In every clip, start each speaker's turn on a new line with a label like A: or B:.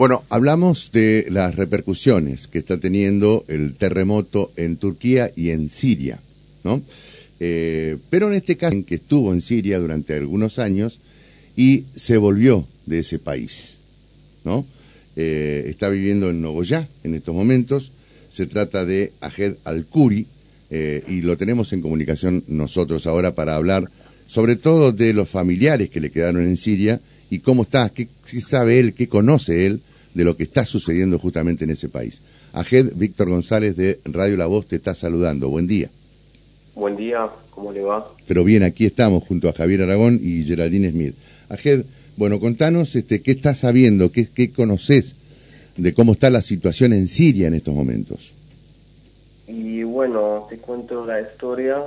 A: Bueno, hablamos de las repercusiones que está teniendo el terremoto en Turquía y en Siria, ¿no? Eh, pero en este caso, que estuvo en Siria durante algunos años y se volvió de ese país, ¿no? Eh, está viviendo en Nogoyá en estos momentos. Se trata de Ajed Al-Kuri eh, y lo tenemos en comunicación nosotros ahora para hablar sobre todo de los familiares que le quedaron en Siria y cómo está, qué, sabe él, qué conoce él de lo que está sucediendo justamente en ese país. Ajed Víctor González de Radio La Voz te está saludando. Buen día.
B: Buen día, ¿cómo le va?
A: Pero bien, aquí estamos junto a Javier Aragón y Geraldine Smith. Ajed, bueno, contanos este, qué estás sabiendo, qué, qué conoces de cómo está la situación en Siria en estos momentos.
B: Y bueno, te cuento la historia.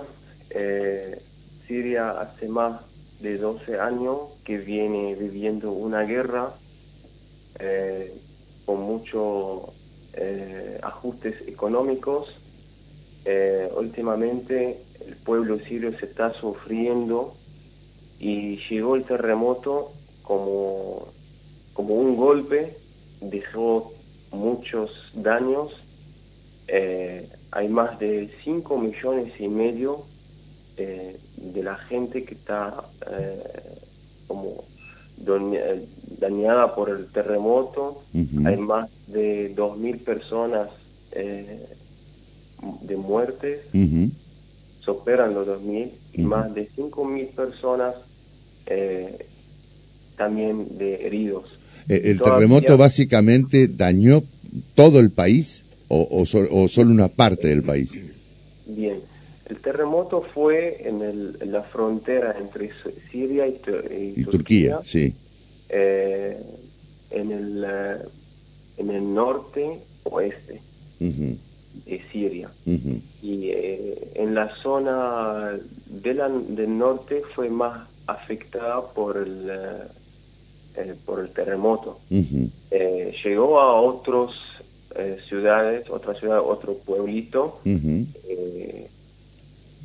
B: Eh, Siria hace más de 12 años que viene viviendo una guerra eh, con muchos eh, ajustes económicos. Eh, últimamente el pueblo sirio se está sufriendo y llegó el terremoto como, como un golpe, dejó muchos daños. hay más de 5 millones y medio de la gente que está como dañada por el terremoto. Hay más de 2.000 personas eh, de muertes, superan los 2.000, y más de 5.000 personas también de heridos.
A: ¿El terremoto básicamente dañó todo el país o, o solo una parte del país?
B: Bien, el terremoto fue en, la frontera entre Siria y,
A: Turquía, sí.
B: Eh, en, el, eh, en el norte oeste de Siria. Y eh, en la zona del norte fue más afectada por el, por el terremoto. llegó a otras ciudades, otra ciudad, otro pueblito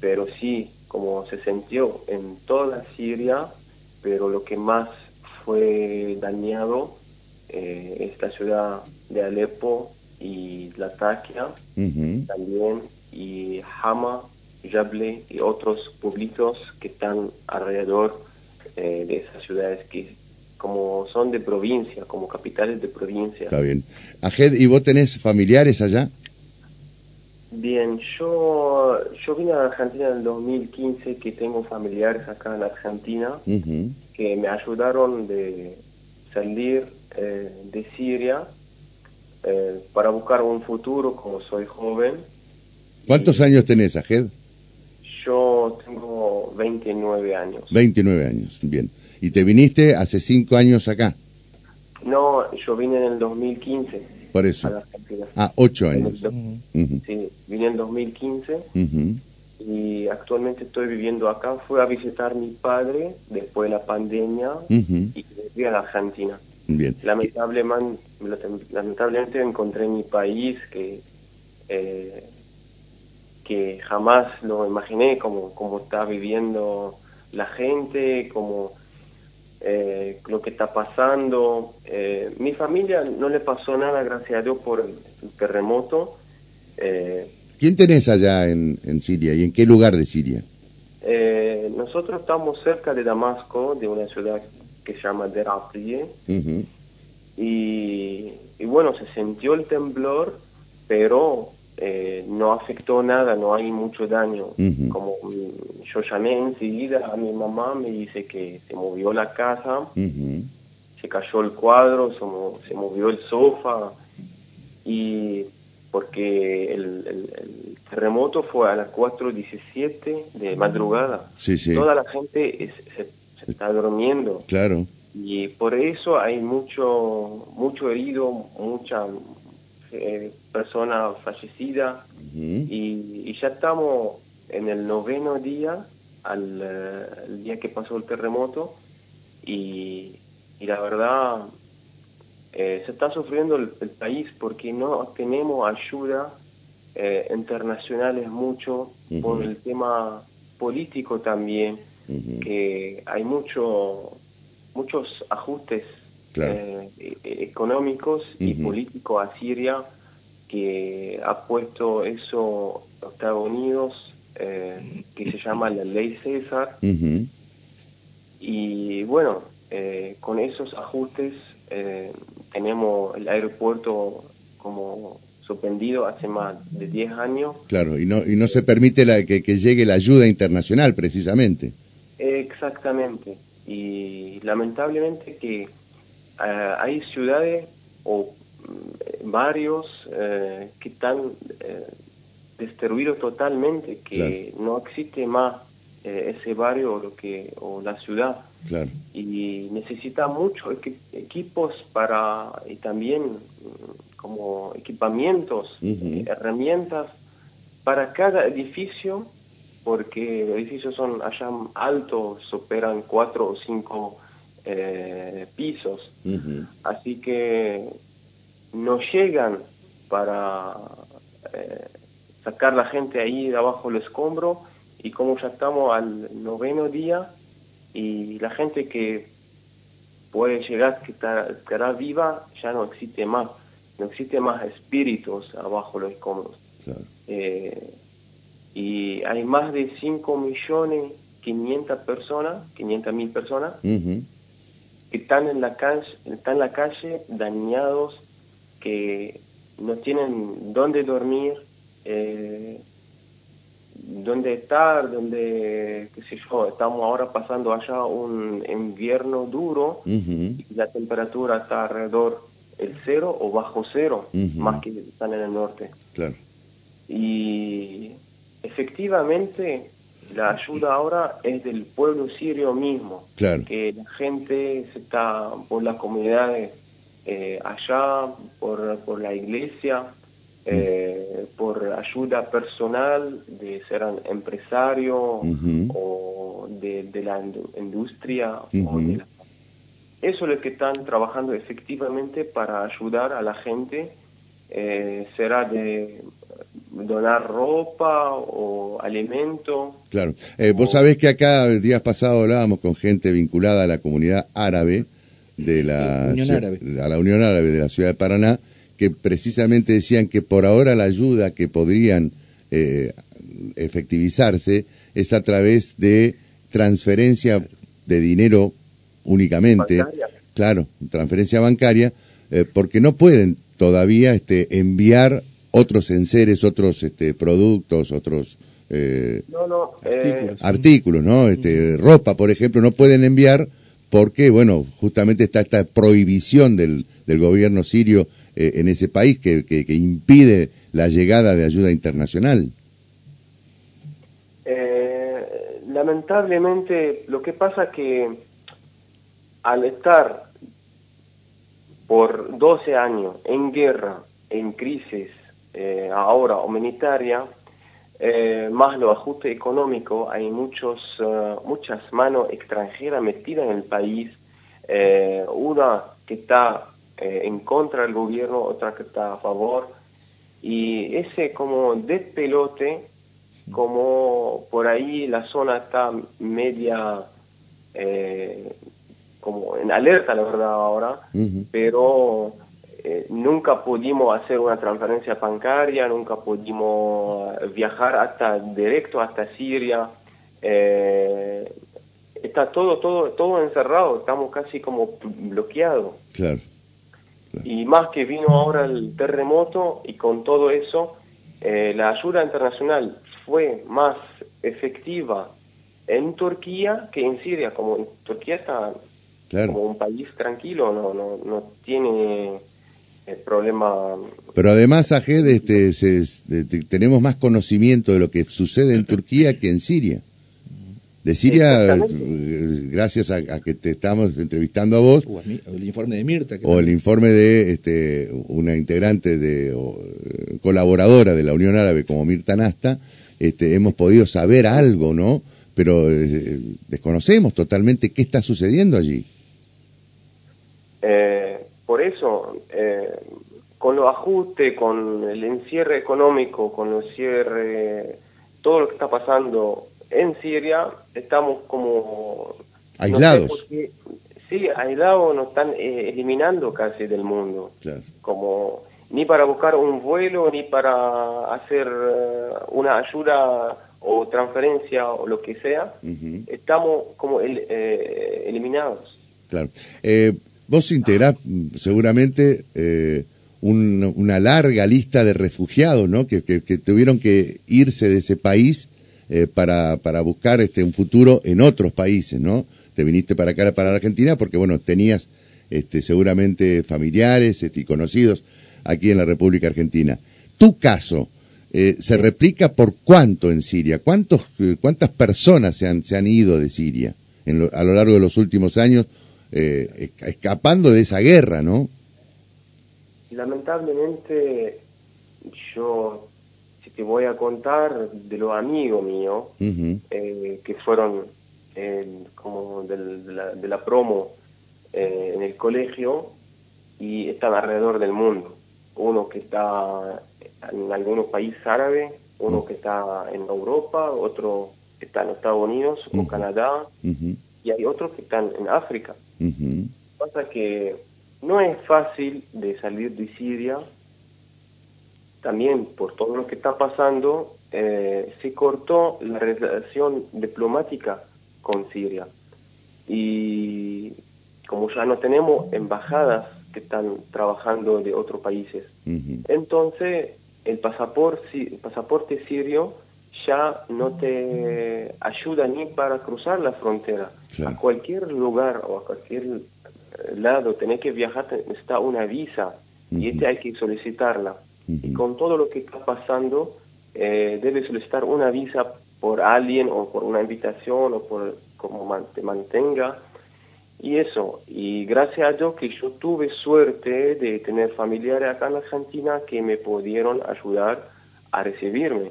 B: pero sí, como se sintió en toda Siria, pero lo que más fue dañado eh, es la ciudad de Alepo y Latakia también, y Hama, Jable y otros pueblitos que están alrededor eh, de esas ciudades que como son de provincia, como capitales de provincia.
A: Está bien. Ajed, ¿y vos tenés familiares allá?
B: Bien, yo, yo vine a Argentina en el 2015, que tengo familiares acá en Argentina, que me ayudaron de salir eh, de Siria eh, para buscar un futuro como soy joven.
A: ¿Cuántos años tenés, Ajed?
B: Yo tengo 29 años.
A: 29 años, bien. ¿Y te viniste hace 5 años acá?
B: No, yo vine en el 2015.
A: Por eso. Ah, ocho años.
B: Sí, vine en 2015 y actualmente estoy viviendo acá. Fui a visitar a mi padre después de la pandemia y volví a la Argentina.
A: Bien.
B: Lamentablemente, lamentablemente encontré en mi país que eh, que jamás lo imaginé como, como está viviendo la gente, como eh, lo que está pasando. Eh, mi familia no le pasó nada, gracias a Dios, por el, terremoto.
A: Eh, ¿Quién tenés allá en, en, Siria y en qué lugar de Siria?
B: nosotros estamos cerca de Damasco, de una ciudad que se llama Deraplie. y, y bueno, se sintió el temblor, pero eh, no afectó nada, no hay mucho daño. Como yo llamé enseguida a mi mamá, me dice que se movió la casa, se cayó el cuadro, se, movió el sofá, y porque el, terremoto fue a las 4.17 de madrugada. Toda la gente se, está durmiendo.
A: Claro.
B: Y por eso hay mucho, mucho herido, mucha eh, persona fallecida. Y, ya estamos en el noveno día, al eh, día que pasó el terremoto. Y, la verdad eh, se está sufriendo el, país porque no tenemos ayuda eh, internacionales mucho por el tema político también, que hay mucho, muchos ajustes e-, económicos y políticos a Siria que ha puesto eso Estados Unidos, eh, que se llama la ley César. Y bueno, eh, con esos ajustes eh, tenemos el aeropuerto como suspendido hace más de 10 años.
A: Claro, y no, y no se permite la, que, llegue la ayuda internacional precisamente.
B: Exactamente. Y lamentablemente que hay ciudades o varios eh, que están eh, destruidos totalmente, que no existe más eh, ese barrio o, lo que, o la ciudad. Y necesita muchos equipos para, y también mm, como equipamientos, herramientas para cada edificio, porque los edificios son allá altos, superan cuatro o cinco pisos. Así que no llegan para eh, sacar la gente ahí de abajo el escombro y como ya estamos al noveno día y la gente que puede llegar, que estará viva, ya no existe más, no existe más espíritus abajo los escombros. Eh, y hay más de 5 millones 500 personas, 500 mil personas, que están en la calle, están en la calle dañados que no tienen dónde dormir, eh, dónde estar, dónde, qué sé yo, estamos ahora pasando allá un invierno duro y la temperatura está alrededor el cero o bajo cero, más que están en el norte.
A: Claro.
B: Y efectivamente la ayuda ahora es del pueblo sirio mismo,
A: claro.
B: que la gente se está por las comunidades eh, allá por, por, la iglesia, eh, por ayuda personal de ser empresario o de, la industria. Eso es lo que están trabajando efectivamente para ayudar a la gente, eh, será de donar ropa o alimento.
A: Claro, vos sabés que acá días pasados hablábamos con gente vinculada a la comunidad árabe, de la, Unión Árabe. a la Unión Árabe de la ciudad de Paraná, que precisamente decían que por ahora la ayuda que podrían eh, efectivizarse es a través de transferencia de dinero únicamente, claro, transferencia bancaria, eh, porque no pueden todavía este, enviar otros enseres, otros este, productos, otros
B: eh,
A: artículos, artículos, ¿no? Este, ropa, por ejemplo, no pueden enviar porque, bueno, justamente está esta prohibición del, gobierno sirio eh, en ese país que, que, impide la llegada de ayuda internacional.
B: Eh, lamentablemente, lo que pasa que al estar por 12 años en guerra, en crisis eh, ahora humanitaria, eh, más los ajustes económicos, hay muchos, eh, muchas manos extranjeras metidas en el país, eh, una que está en contra del gobierno, otra que está a favor, y ese como despelote, como por ahí la zona está media como en alerta, la verdad, ahora, pero eh, nunca pudimos hacer una transferencia bancaria, nunca pudimos viajar hasta directo hasta Siria. Eh, está todo, todo, todo encerrado, estamos casi como bloqueados.
A: Claro,
B: Y más que vino ahora el terremoto y con todo eso, eh, la ayuda internacional fue más efectiva en Turquía que en Siria, como en Turquía está como un país tranquilo, no, no, no tiene el problema...
A: Pero además, Ajed, este, tenemos más conocimiento de lo que sucede en Turquía que en Siria. De Siria, gracias a, que te estamos entrevistando a vos.
C: O, el informe de Mirta.
A: o el informe de este, una integrante de eh, colaboradora de la Unión Árabe como Mirta Nasta, este, hemos podido saber algo, ¿no? Pero eh, desconocemos totalmente qué está sucediendo allí.
B: Eh, por eso, eh, con los ajustes, con el encierre económico, con el cierre, todo lo que está pasando en Siria, estamos como...
A: Aislados.
B: Sí, aislados nos están eh, eliminando casi del mundo. Como ni para buscar un vuelo, ni para hacer eh, una ayuda o transferencia o lo que sea, estamos como eh, eliminados.
A: Claro. Vos integrás seguramente una larga lista de refugiados, ¿no? Que, tuvieron que irse de ese país para, para buscar este, un futuro en otros países, ¿no? te viniste para acá, para Argentina, porque bueno, tenías este, seguramente familiares este, y conocidos aquí en la República Argentina. Tu caso, eh, ¿se replica por cuánto en Siria? ¿Cuántos, eh, ¿Cuántas personas se han, se han ido de Siria a lo largo de los últimos años eh, escapando de esa guerra, no?
B: Lamentablemente, yo, si te voy a contar de los amigos míos, que fueron como de, la, promo eh, en el colegio y están alrededor del mundo. Uno que está en algunos países árabes, uno que está en Europa, otro que está en Estados Unidos o Canadá, y hay otros que están en África. Pasa que no es fácil de salir de Siria, también por todo lo que está pasando, eh, se cortó la relación diplomática con Siria. Y como ya no tenemos embajadas que están trabajando de otros países, entonces el pasaporte, el pasaporte sirio ya no te ayuda ni para cruzar la frontera. A cualquier lugar o a cualquier lado tenés que viajar, está una visa y este hay que solicitarla. Y con todo lo que está pasando, eh, debe solicitar una visa por alguien o por una invitación o por como te mantenga. Y eso, y gracias a Dios que yo tuve suerte de tener familiares acá en Argentina que me pudieron ayudar a recibirme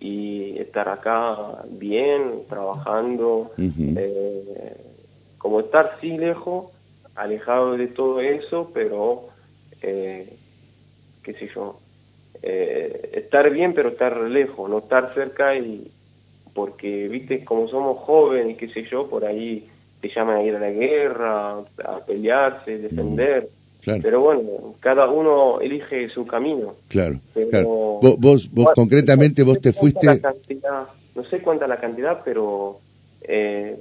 B: y estar acá bien, trabajando, eh, como estar sí lejos, alejado de todo eso, pero, eh, qué sé yo, eh, estar bien pero estar lejos, no estar cerca y, porque, viste, como somos jóvenes, qué sé yo, por ahí te llaman a ir a la guerra, a pelearse, defender. Pero bueno, cada uno elige su camino.
A: Claro, Vos, vos, concretamente, vos te fuiste...
B: no sé cuánta la cantidad, pero eh,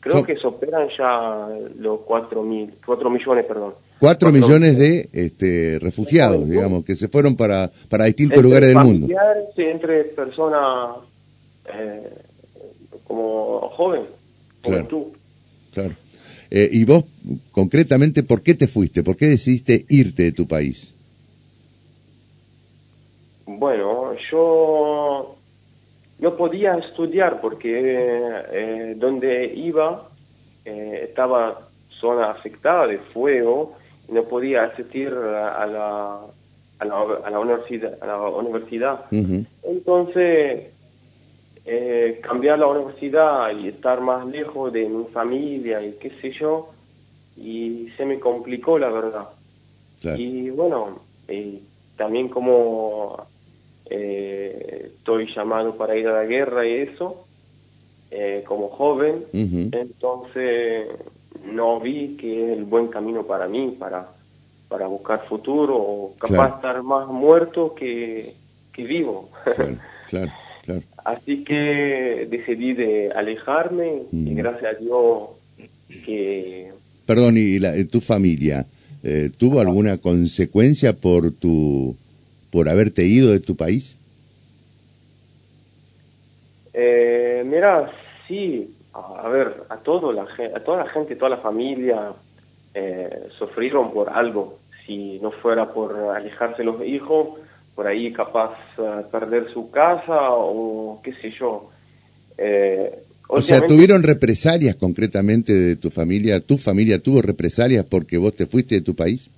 B: creo que superan ya los cuatro, mil, cuatro millones, perdón.
A: Cuatro, millones de este, refugiados, digamos, que se fueron para, para distintos lugares del mundo.
B: Entre personas eh, como joven, como tú.
A: Claro. Eh, y vos, concretamente, ¿por qué te fuiste? ¿Por qué decidiste irte de tu país?
B: Bueno, yo no podía estudiar porque eh, donde iba estaba zona afectada de fuego y no podía asistir a la, a la, a la universidad. A la universidad. Entonces eh, cambiar la universidad y estar más lejos de mi familia y qué sé yo, y se me complicó la verdad. Y bueno, también como eh, estoy llamado para ir a la guerra y eso, eh, como joven, entonces no vi que es el buen camino para mí, para, para buscar futuro, o capaz de estar más muerto que, que vivo.
A: claro.
B: Así que decidí de alejarme y mm. gracias a Dios que...
A: Perdón, ¿y la, tu familia eh, tuvo alguna consecuencia por tu por haberte ido de tu país?
B: Eh, mira, sí, a ver, a, todo la, a toda la gente, toda la familia eh, sufrieron por algo. Si no fuera por alejarse los hijos, por ahí capaz uh, perder su casa o qué sé yo.
A: Eh, o sea, ¿tuvieron represalias concretamente de tu familia? ¿Tu familia tuvo represalias porque vos te fuiste de tu país?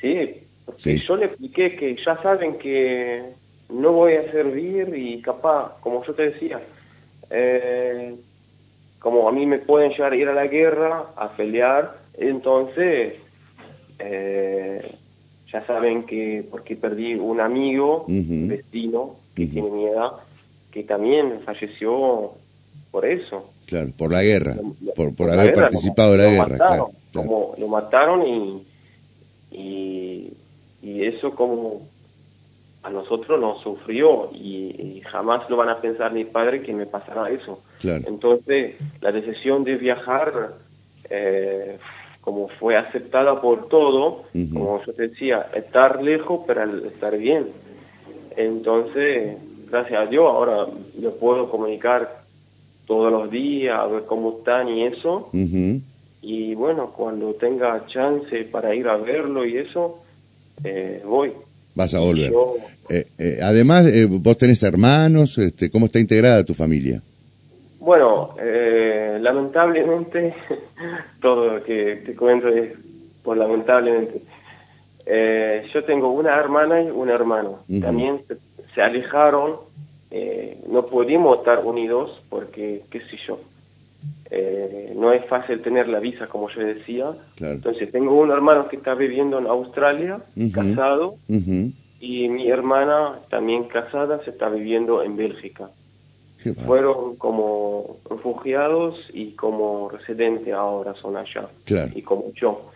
B: Sí, porque yo le expliqué que ya saben que no voy a servir y capaz, como yo te decía, eh, como a mí me pueden llevar a ir a la guerra, a pelear, entonces eh, ya saben que porque perdí un amigo, vecino, que tiene mi edad, que también falleció por eso.
A: Claro, por la guerra, por, por, haber participado de la guerra. claro,
B: Como lo mataron y, y, y, eso como a nosotros nos sufrió y, jamás lo van a pensar mi padre que me pasará eso. Entonces, la decisión de viajar, eh, como fue aceptada por todo, como yo decía, estar lejos pero estar bien. Entonces, gracias a Dios, ahora yo puedo comunicar todos los días, a ver cómo están y eso. Y bueno, cuando tenga chance para ir a verlo y eso, eh, voy.
A: Vas a volver. Eh, eh, además, vos tenés hermanos, este, ¿cómo está integrada tu familia?
B: Bueno, lamentablemente, todo lo que te cuento es por lamentablemente. yo tengo una hermana y un hermano. También se alejaron eh, no pudimos estar unidos porque, qué sé yo, eh, no es fácil tener la visa, como yo decía. Entonces, tengo un hermano que está viviendo en Australia, casado, y mi hermana, también casada, se está viviendo en Bélgica. Fueron como refugiados y como residentes ahora son allá. Y como yo.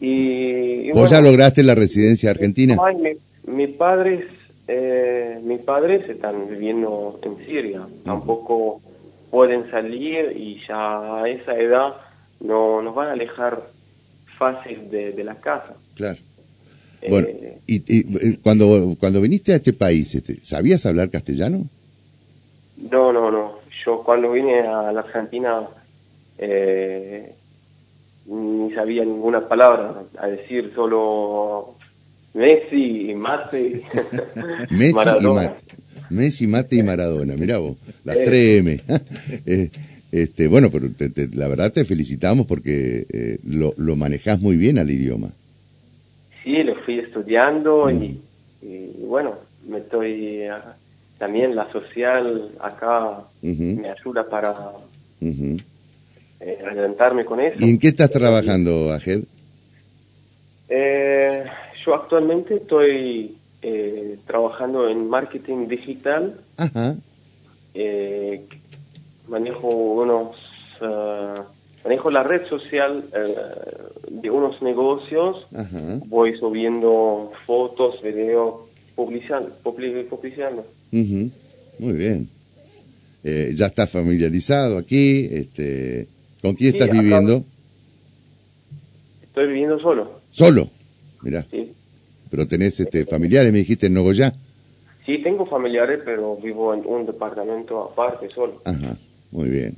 A: Y, ¿Vos ya lograste la residencia argentina?
B: mi, mi padre eh, mis padres están viviendo en Siria, tampoco pueden salir y ya a esa edad no nos van a alejar fácil de, la casa.
A: Claro. Eh, bueno, y, eh, cuando, cuando viniste a este país, este, ¿sabías hablar castellano?
B: No, no, no. Yo cuando vine a la Argentina eh, ni sabía ninguna palabra, a decir solo Messi, Mate.
A: Messi y Mate. Messi, Mate y Maradona, mirá vos, las 3M. Eh, este, bueno, pero la verdad te felicitamos porque eh, lo, lo manejás muy bien al idioma.
B: Sí, lo fui estudiando y, mm. bueno, me estoy también la social acá me ayuda para uh adelantarme con eso.
A: ¿Y en qué estás trabajando, Ajed?
B: Eh, yo actualmente estoy eh, trabajando en marketing digital. Eh, manejo unos uh, manejo la red social de unos negocios. Voy subiendo fotos, videos, publicando.
A: Muy bien. Eh, ya estás familiarizado aquí. Este, ¿Con quién estás viviendo?
B: Estoy viviendo solo.
A: ¿Solo? Mirá. Sí. Pero tenés este, familiares, me dijiste, en Nogoyá.
B: Sí, tengo familiares, pero vivo en un departamento aparte, solo.
A: Ajá, muy bien.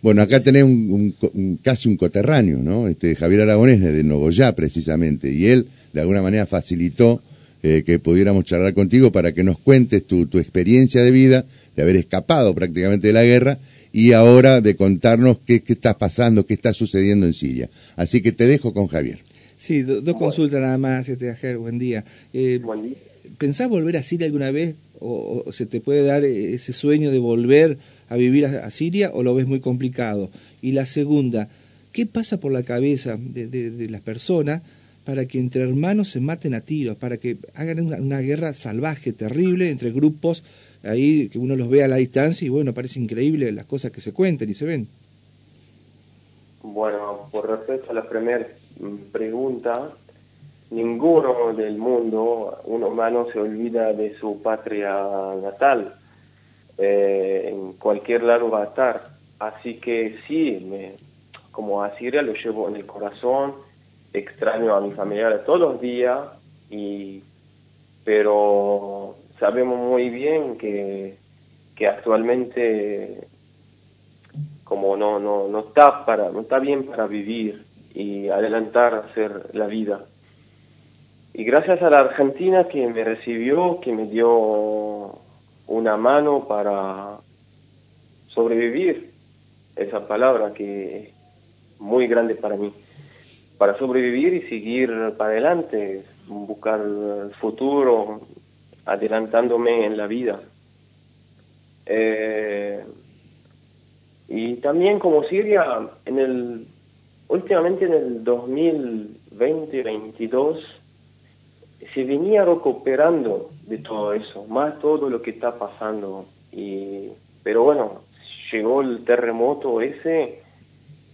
A: Bueno, acá tenés un, casi un coterráneo, ¿no? Este, Javier Aragonés de Nogoyá, precisamente, y él, de alguna manera, facilitó eh, que pudiéramos charlar contigo para que nos cuentes tu, tu experiencia de vida, de haber escapado prácticamente de la guerra, y ahora de contarnos qué, qué está pasando, qué está sucediendo en Siria. Así que te dejo con Javier.
C: Sí, dos consultas nada más, este, buen día. Eh, ¿Pensás volver a Siria alguna vez? O, se te puede dar ese sueño de volver a vivir a, Siria o lo ves muy complicado? Y la segunda, ¿qué pasa por la cabeza de, las personas para que entre hermanos se maten a tiros, para que hagan una, guerra salvaje, terrible, entre grupos, ahí que uno los ve a la distancia y bueno, parece increíble las cosas que se cuentan y se ven?
B: Bueno, por respecto a la primera pregunta, ninguno del mundo, un humano se olvida de su patria natal. Eh, en cualquier lado va a estar. Así que sí, me, como a Siria lo llevo en el corazón, extraño a mi familia todos los días, y, pero sabemos muy bien que, que actualmente como no, no, no, está para, no está bien para vivir y adelantar hacer la vida. Y gracias a la Argentina que me recibió, que me dio una mano para sobrevivir, esa palabra que es muy grande para mí, para sobrevivir y seguir para adelante, buscar el futuro, adelantándome en la vida. Eh, y también como Siria, en el últimamente en el 2020-2022 se venía recuperando de todo eso, más todo lo que está pasando. Y, pero bueno, llegó el terremoto ese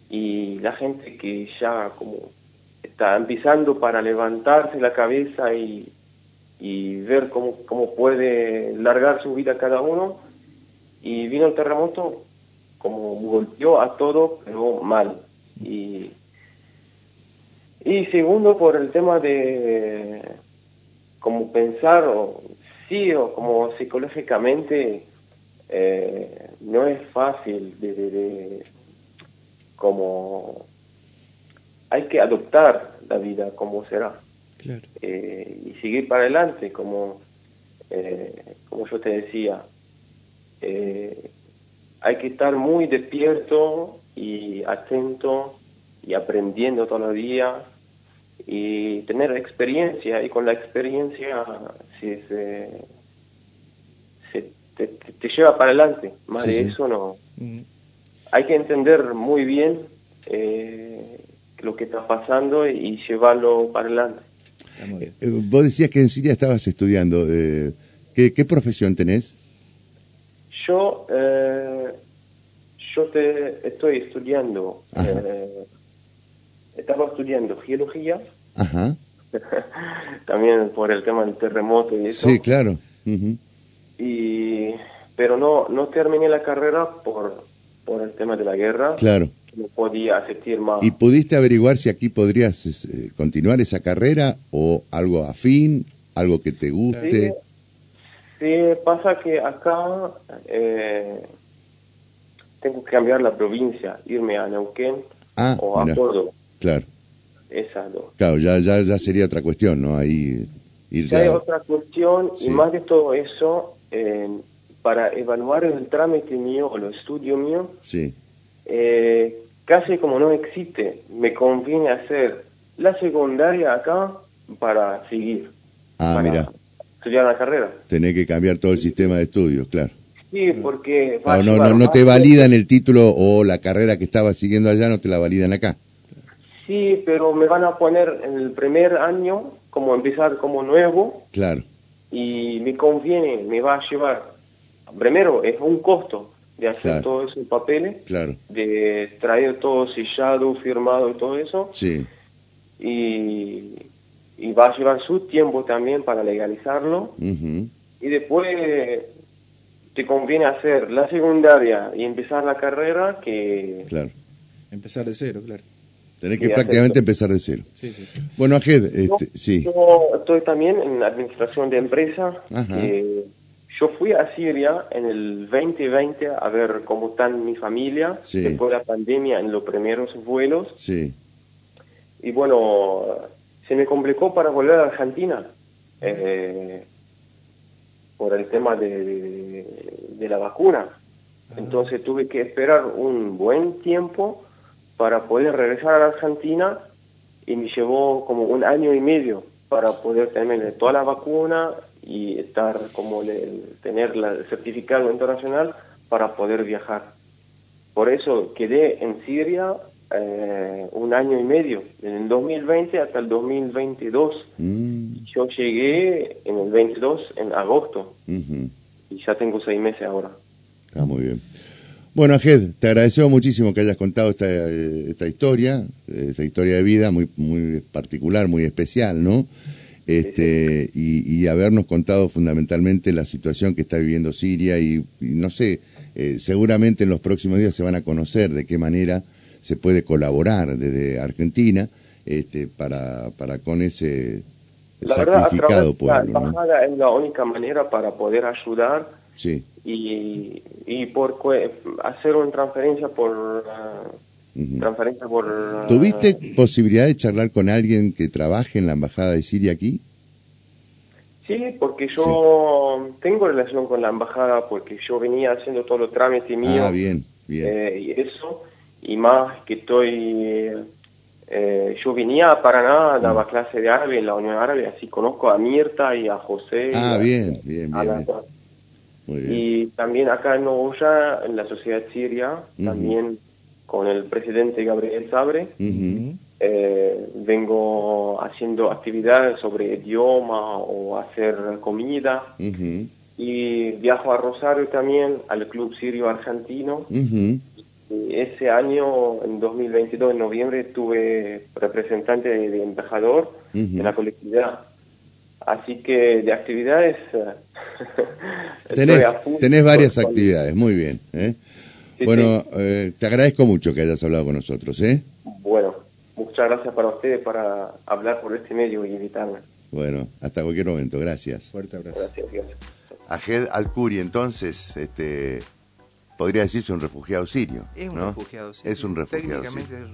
B: y la gente que ya como está empezando para levantarse la cabeza y, y ver cómo, cómo puede largar su vida cada uno, y vino el terremoto como golpeó a todo, pero mal. Y, y segundo, por el tema de como pensar, o, sí, o como psicológicamente, eh, no es fácil de, como hay que adoptar la vida como será eh, y seguir para adelante como eh, como yo te decía. Eh, hay que estar muy despierto y atento y aprendiendo todos los días y tener experiencia y con la experiencia se, se, te, lleva para adelante más de eso no. Mm. hay que entender muy bien eh, lo que está pasando y llevarlo para adelante
A: eh, vos decías que en Siria estabas estudiando ¿qué, ¿qué profesión tenés?
B: Yo, eh, yo te estoy estudiando, eh, estaba estudiando geología, también por el tema del terremoto y eso.
A: Sí, claro.
B: y, pero no, no terminé la carrera por, por el tema de la guerra.
A: Claro.
B: No podía asistir más.
A: ¿Y pudiste averiguar si aquí podrías eh, continuar esa carrera o algo afín, algo que te guste?
B: Sí, pasa que acá eh, tengo que cambiar la provincia, irme a Neuquén ah, o a Córdoba.
A: Claro.
B: Esas dos.
A: Claro, ya, ya, ya sería otra cuestión, ¿no? Ahí
B: ir ya... hay otra cuestión y más de todo eso, para evaluar el trámite mío o el estudio mío,
A: sí.
B: Eh, casi como no existe, me conviene hacer la secundaria acá para seguir.
A: Ah, mira
B: estudiar la carrera.
A: Tenés que cambiar todo el sistema de estudios, claro.
B: Sí, porque...
A: no, no, no, te validan el título o la carrera que estabas siguiendo allá, no te la validan acá.
B: Sí, pero me van a poner en el primer año como empezar como nuevo.
A: Claro.
B: Y me conviene, me va a llevar. Primero, es un costo de hacer todos esos papeles.
A: Claro.
B: De traer todo sellado, firmado y todo eso.
A: Sí.
B: Y y va a llevar su tiempo también para legalizarlo. Y después te conviene hacer la secundaria y empezar la carrera que...
A: Claro.
C: Empezar de cero, claro.
A: Tenés que prácticamente empezar de cero.
C: Sí, sí, sí.
A: Bueno, Ajed, este, sí.
B: Yo estoy también en administración de empresas. Yo fui a Siria en el 2020 a ver cómo está mi familia después de la pandemia en los primeros vuelos.
A: Sí.
B: Y bueno, se me complicó para volver a Argentina eh, por el tema de, la vacuna. Entonces tuve que esperar un buen tiempo para poder regresar a la Argentina y me llevó como un año y medio para poder tener toda la vacuna y estar como tener el certificado internacional para poder viajar. Por eso quedé en Siria eh, un año y medio, en el 2020 hasta el 2022. Mm. Yo llegué en el 22, en agosto, y ya tengo seis meses ahora.
A: Está muy bien. Bueno, Ajed, te agradecemos muchísimo que hayas contado esta, esta historia, esta historia de vida muy, muy particular, muy especial, ¿no? Este, Y, habernos contado fundamentalmente la situación que está viviendo Siria y, no sé, eh, seguramente en los próximos días se van a conocer de qué manera se puede colaborar desde Argentina este, para, para con ese sacrificado pueblo.
B: La embajada es la única manera para poder ayudar
A: sí.
B: y, y por hacer una transferencia por... transferencia por
A: ¿Tuviste posibilidad de charlar con alguien que trabaje en la embajada de Siria aquí?
B: Sí, porque yo tengo relación con la embajada porque yo venía haciendo todo los trámites míos.
A: Ah, bien, bien.
B: Eh, y eso y más que estoy... Eh, yo venía a Paraná, daba mm. clase de árabe en la Unión Árabe, así conozco a Mirta y a José.
A: Ah, bien, bien, bien,
B: Y también acá en Novoya, en la sociedad siria, también con el presidente Gabriel Sabre, eh, vengo haciendo actividades sobre idioma o hacer comida. Y viajo a Rosario también, al Club Sirio Argentino. Y ese año, en 2022, en noviembre, tuve representante de, embajador en la colectividad. Así que de actividades...
A: tenés, tenés varias actividades, muy bien. ¿eh? Bueno, eh, te agradezco mucho que hayas hablado con nosotros. ¿eh?
B: Bueno, muchas gracias para ustedes para hablar por este medio y invitarme.
A: Bueno, hasta cualquier momento, gracias.
C: Fuerte abrazo. Gracias,
B: gracias.
A: Ajed Al-Kuri, entonces, este, podría decirse un refugiado sirio.
C: Es un refugiado sirio.
A: Es un refugiado sirio.